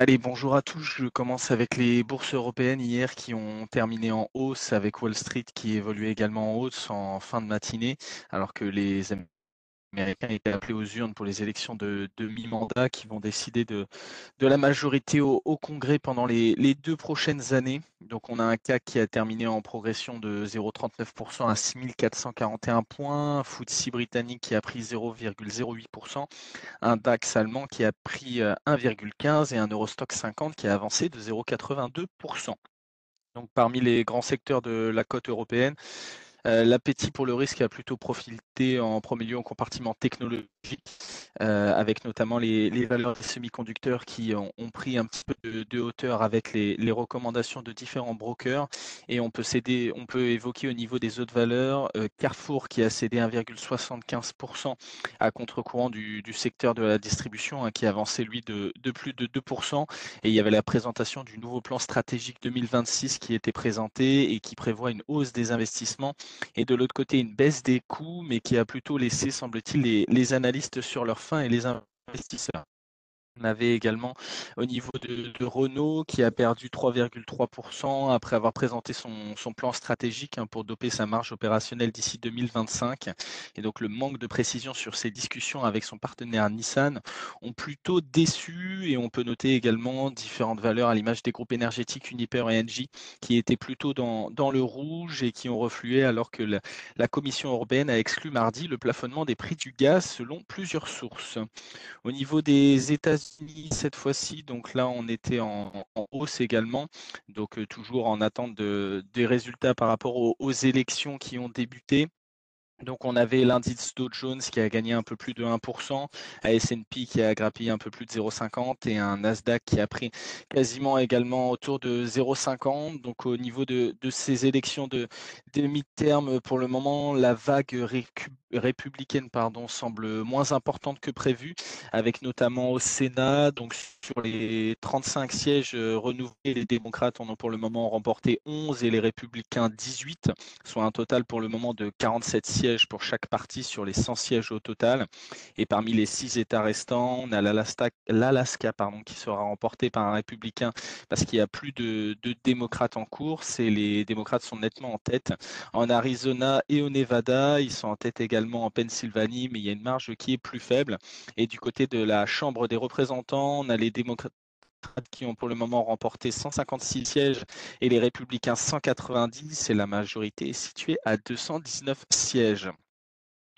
Allez, bonjour à tous. Je commence avec les bourses européennes hier qui ont terminé en hausse avec Wall Street qui évoluait également en hausse en fin de matinée, alors que les Américains étaient appelés aux urnes pour les élections de, mi-mandat qui vont décider de, de la majorité au, Congrès pendant les, deux prochaines années. Donc on a un CAC qui a terminé en progression de 0,39% à 6441 points, FTSE britannique qui a pris 0,08%, un DAX allemand qui a pris 1,15% et un Eurostock 50 qui a avancé de 0,82%. Donc parmi les grands secteurs de la côte européenne, euh, l'appétit pour le risque a plutôt en premier lieu en compartiment technologique, euh, avec notamment les, valeurs des semi-conducteurs qui ont, pris un petit peu de, hauteur avec les, recommandations de différents brokers. Et on peut, céder, on peut évoquer au niveau des autres valeurs euh, Carrefour qui a cédé 1,75% à contre-courant du, secteur de la distribution, hein, qui avançait lui de, de, plus de 2%. Et il y avait la présentation du nouveau plan stratégique 2026 qui était présenté et qui prévoit une hausse des investissements et de l'autre côté une baisse des coûts, mais qui a plutôt laissé, semble-t-il, les, analystes sur leur faim et les investisseurs. On avait également au niveau de, Renault qui a perdu 3,3% après avoir présenté son, plan stratégique hein, pour doper sa marge opérationnelle d'ici 2025. Et donc le manque de précision sur ses discussions avec son partenaire Nissan ont plutôt déçu et on peut noter également différentes valeurs à l'image des groupes énergétiques Uniper et Engie qui étaient plutôt dans, le rouge et qui ont reflué alors que la, Commission européenne a exclu mardi le plafonnement des prix du gaz selon plusieurs sources. Au niveau des États cette fois-ci. Donc là, on était en, hausse également. Donc euh, toujours en attente de, des résultats par rapport aux, élections qui ont débuté. Donc on avait l'indice Dow Jones qui a gagné un peu plus de 1%, un S&P qui a grappillé un peu plus de 0,50 et un Nasdaq qui a pris quasiment également autour de 0,50. Donc au niveau de, ces élections de, de mi-terme, pour le moment, la vague récupère républicaine pardon, semble moins importante que prévu, avec notamment au Sénat, donc sur les 35 sièges euh, renouvelés, les démocrates en ont pour le moment remporté 11 et les républicains 18, soit un total pour le moment de 47 sièges pour chaque parti sur les 100 sièges au total. Et parmi les six États restants, on a l'Alaska qui sera remporté par un républicain parce qu'il y a plus de, de démocrates en course et les démocrates sont nettement en tête. En Arizona et au Nevada, ils sont en tête également en Pennsylvanie, mais il y a une marge qui est plus faible. Et du côté de la Chambre des représentants, on a les démocrates qui ont pour le moment remporté 156 sièges et les républicains 190 et la majorité est située à 219 sièges.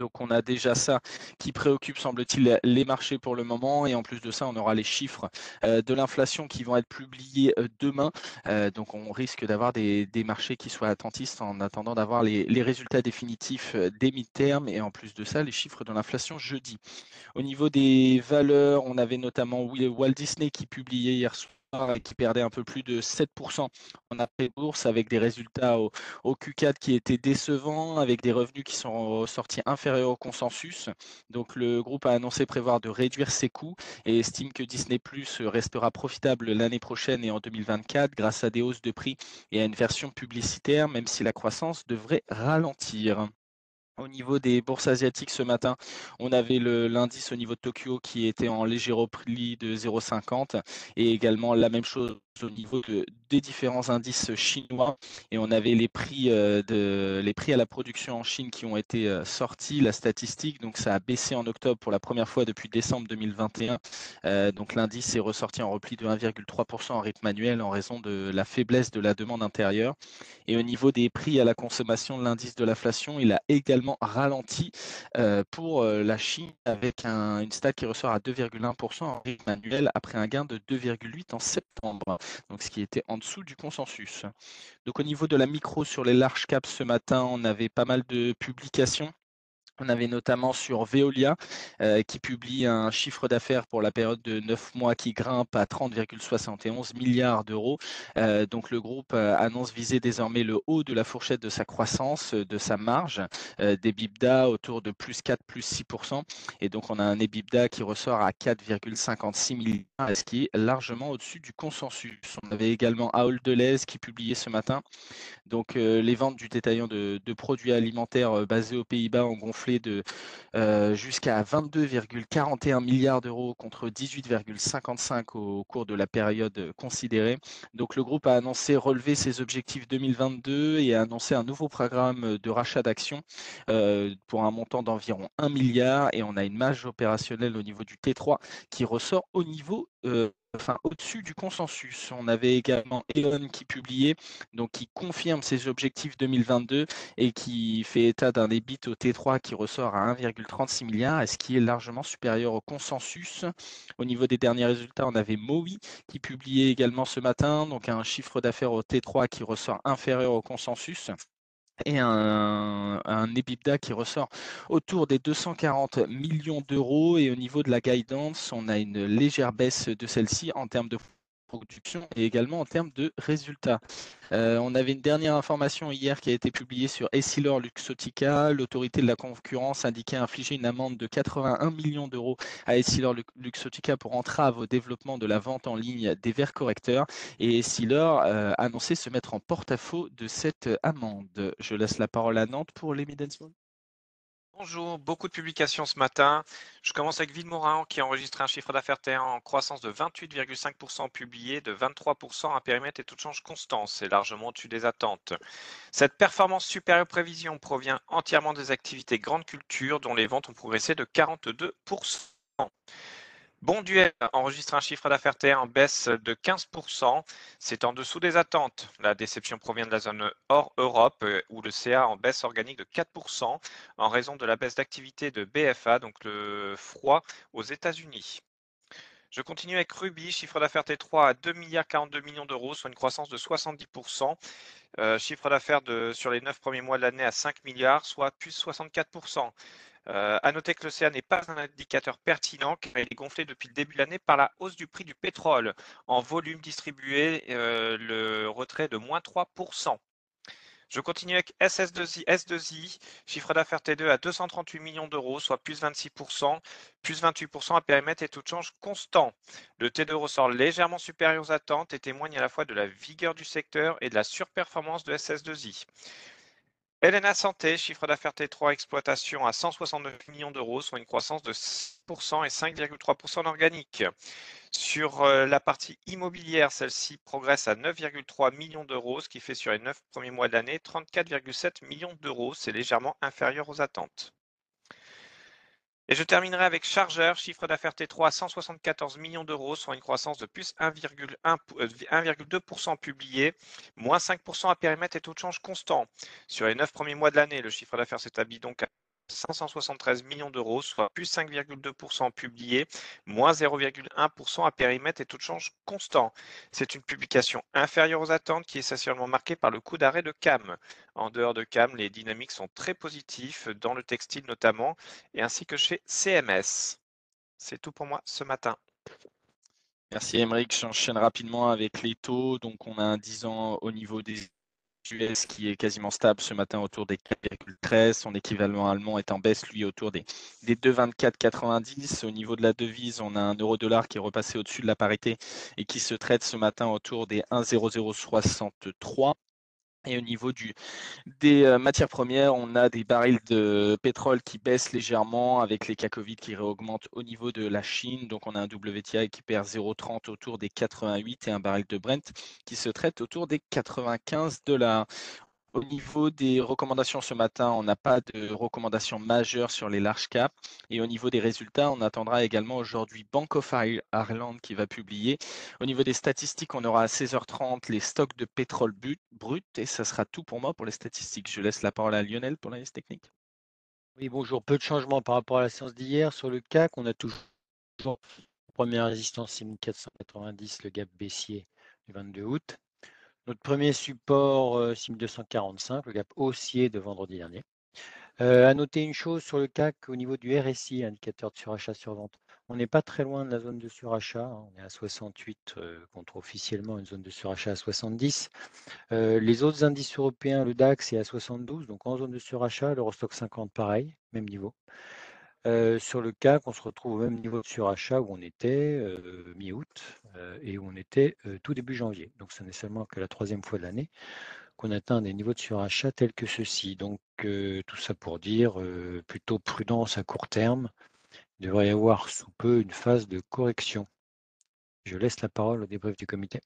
Donc on a déjà ça qui préoccupe, semble-t-il, les marchés pour le moment. Et en plus de ça, on aura les chiffres euh, de l'inflation qui vont être publiés euh, demain. Euh, donc on risque d'avoir des, marchés qui soient attentistes en attendant d'avoir les, résultats définitifs des mi-termes. Et en plus de ça, les chiffres de l'inflation jeudi. Au niveau des valeurs, on avait notamment Walt Disney qui publiait hier soir qui perdait un peu plus de 7% en après-bourse avec des résultats au, Q4 qui étaient décevants, avec des revenus qui sont sortis inférieurs au consensus. Donc le groupe a annoncé prévoir de réduire ses coûts et estime que Disney Plus restera profitable l'année prochaine et en 2024 grâce à des hausses de prix et à une version publicitaire, même si la croissance devrait ralentir. Au niveau des bourses asiatiques ce matin, on avait l'indice au niveau de Tokyo qui était en léger repli de 0,50 et également la même chose au niveau des différents indices chinois et on avait les prix, euh, les prix à la production en Chine qui ont été euh, sortis, la statistique, donc ça a baissé en octobre pour la première fois depuis décembre 2021. Euh, donc l'indice est ressorti en repli de 1,3% en rythme annuel en raison de la faiblesse de la demande intérieure. Et au niveau des prix à la consommation, l'indice de l'inflation, il a également ralenti pour la Chine avec une stat qui ressort à 2,1% en rythme annuel après un gain de 2,8 en septembre donc ce qui était en dessous du consensus. Donc au niveau de la micro sur les large caps ce matin, on avait pas mal de publications. On avait notamment sur Veolia euh, qui publie un chiffre d'affaires pour la période de 9 mois qui grimpe à 30,71 milliards d'euros. Euh, donc le groupe euh, annonce viser désormais le haut de la fourchette de sa croissance, de sa marge, des BIBDA autour de plus 4, plus 6%. Et donc on a un EBITDA qui ressort à 4,56 milliards, ce qui est largement au-dessus du consensus. On avait également Ahold Deleuze qui publiait ce matin. Donc les ventes du détaillant de produits alimentaires basés aux Pays-Bas ont gonflé de jusqu'à 22,41 milliards d'euros contre 18,55 au cours de la période considérée. Donc le groupe a annoncé relever ses objectifs 2022 et a annoncé un nouveau programme de rachat d'actions pour un montant d'environ 1 milliard et on a une marge opérationnelle au niveau du T3 qui ressort au niveau enfin au-dessus du consensus. On avait également Elon qui publiait, donc qui confirme ses objectifs 2022 et qui fait état d'un EBIT au T3 qui ressort à 1,36 milliard, ce qui est largement supérieur au consensus. Au niveau des derniers résultats, on avait Mowi qui publiait également ce matin, donc un chiffre d'affaires au T3 qui ressort inférieur au consensus et un, un, EBITDA qui ressort autour des 240 millions d'euros. Et au niveau de la guidance, on a une légère baisse de celle-ci en termes de production et également en termes de résultats. Euh, on avait une dernière information hier qui a été publiée sur Essilor Luxotica. L'autorité de la concurrence indiquait infliger une amende de 81 millions d'euros à Essilor Luxotica pour entrave au développement de la vente en ligne des verres correcteurs. Et Essilor euh, annonçait se mettre en porte-à-faux de cette amende. Je laisse la parole à Nantes pour les Midensmall. Bonjour, beaucoup de publications ce matin. Je commence avec Villemorin qui a enregistré un chiffre d'affaires en croissance de 28,5% publié, de 23% à périmètre et tout change constant. C'est largement au-dessus des attentes. Cette performance supérieure prévision provient entièrement des activités grande culture dont les ventes ont progressé de 42%. Bonduel enregistre un chiffre d'affaires en baisse de 15%. C'est en dessous des attentes. La déception provient de la zone hors Europe euh, où le CA en baisse organique de 4% en raison de la baisse d'activité de BFA, donc le froid aux États-Unis. Je continue avec Ruby, chiffre d'affaires T3 à 2 milliards 42 millions d'euros, soit une croissance de 70%. Euh, chiffre d'affaires sur les 9 premiers mois de l'année à 5 milliards, soit plus 64%. Euh, à noter que l'OCA n'est pas un indicateur pertinent car il est gonflé depuis le début de l'année par la hausse du prix du pétrole. En volume distribué, euh, le retrait de moins 3%. Je continue avec SS2I, S2I, chiffre d'affaires T2 à 238 millions d'euros, soit plus 26%, plus 28% à périmètre et tout change constant. Le T2 ressort légèrement supérieur aux attentes et témoigne à la fois de la vigueur du secteur et de la surperformance de SS2I. Elena Santé, chiffre d'affaires T3 exploitation à 169 millions d'euros, soit une croissance de 6% et 5,3% organique. Sur euh, la partie immobilière, celle-ci progresse à 9,3 millions d'euros, ce qui fait sur les 9 premiers mois de l'année 34,7 millions d'euros. C'est légèrement inférieur aux attentes. Et je terminerai avec Chargeur, chiffre d'affaires T3 à 174 millions d'euros, soit une croissance de plus 1,2% euh, publié, moins 5% à périmètre et taux de change constant. Sur les 9 premiers mois de l'année, le chiffre d'affaires s'établit donc à 573 millions d'euros, soit plus 5,2% publié, moins 0,1% à périmètre et tout de change constant. C'est une publication inférieure aux attentes qui est essentiellement marquée par le coup d'arrêt de CAM. En dehors de CAM, les dynamiques sont très positifs, dans le textile notamment, et ainsi que chez CMS. C'est tout pour moi ce matin. Merci Émeric. J'enchaîne rapidement avec les taux. Donc on a un 10 ans au niveau des Qui est quasiment stable ce matin autour des 4,13. Son équivalent allemand est en baisse, lui, autour des, des 2,24,90. Au niveau de la devise, on a un euro-dollar qui est repassé au-dessus de la parité et qui se traite ce matin autour des 1,0063. Et au niveau des euh, matières premières, on a des barils de pétrole qui baissent légèrement avec les cas Covid qui réaugmentent au niveau de la Chine. Donc on a un WTI qui perd 0,30 autour des 88 et un baril de Brent qui se traite autour des 95 dollars. Au niveau des recommandations ce matin, on n'a pas de recommandations majeures sur les large caps. Et au niveau des résultats, on attendra également aujourd'hui Bank of Ireland qui va publier. Au niveau des statistiques, on aura à 16h30 les stocks de pétrole brut. Et ça sera tout pour moi pour les statistiques. Je laisse la parole à Lionel pour l'analyse technique. Oui, bonjour. Peu de changements par rapport à la séance d'hier. Sur le CAC, on a toujours première résistance 6490, le gap baissier du 22 août. Notre premier support, euh, 245, le gap haussier de vendredi dernier. Euh, à noter une chose sur le CAC au niveau du RSI, indicateur de surachat sur vente. On n'est pas très loin de la zone de surachat. Hein. On est à 68 euh, contre officiellement une zone de surachat à 70. Euh, les autres indices européens, le DAX est à 72, donc en zone de surachat. L'Eurostock 50, pareil, même niveau sur le CAC, on se retrouve au même niveau de surachat où on était et où on était tout début janvier. Donc ce n'est seulement que la troisième fois de l'année qu'on atteint des niveaux de surachat tels que ceci. Donc tout ça pour dire plutôt prudence à court terme. Il devrait y avoir sous peu une phase de correction. Je laisse la parole au débrief du comité.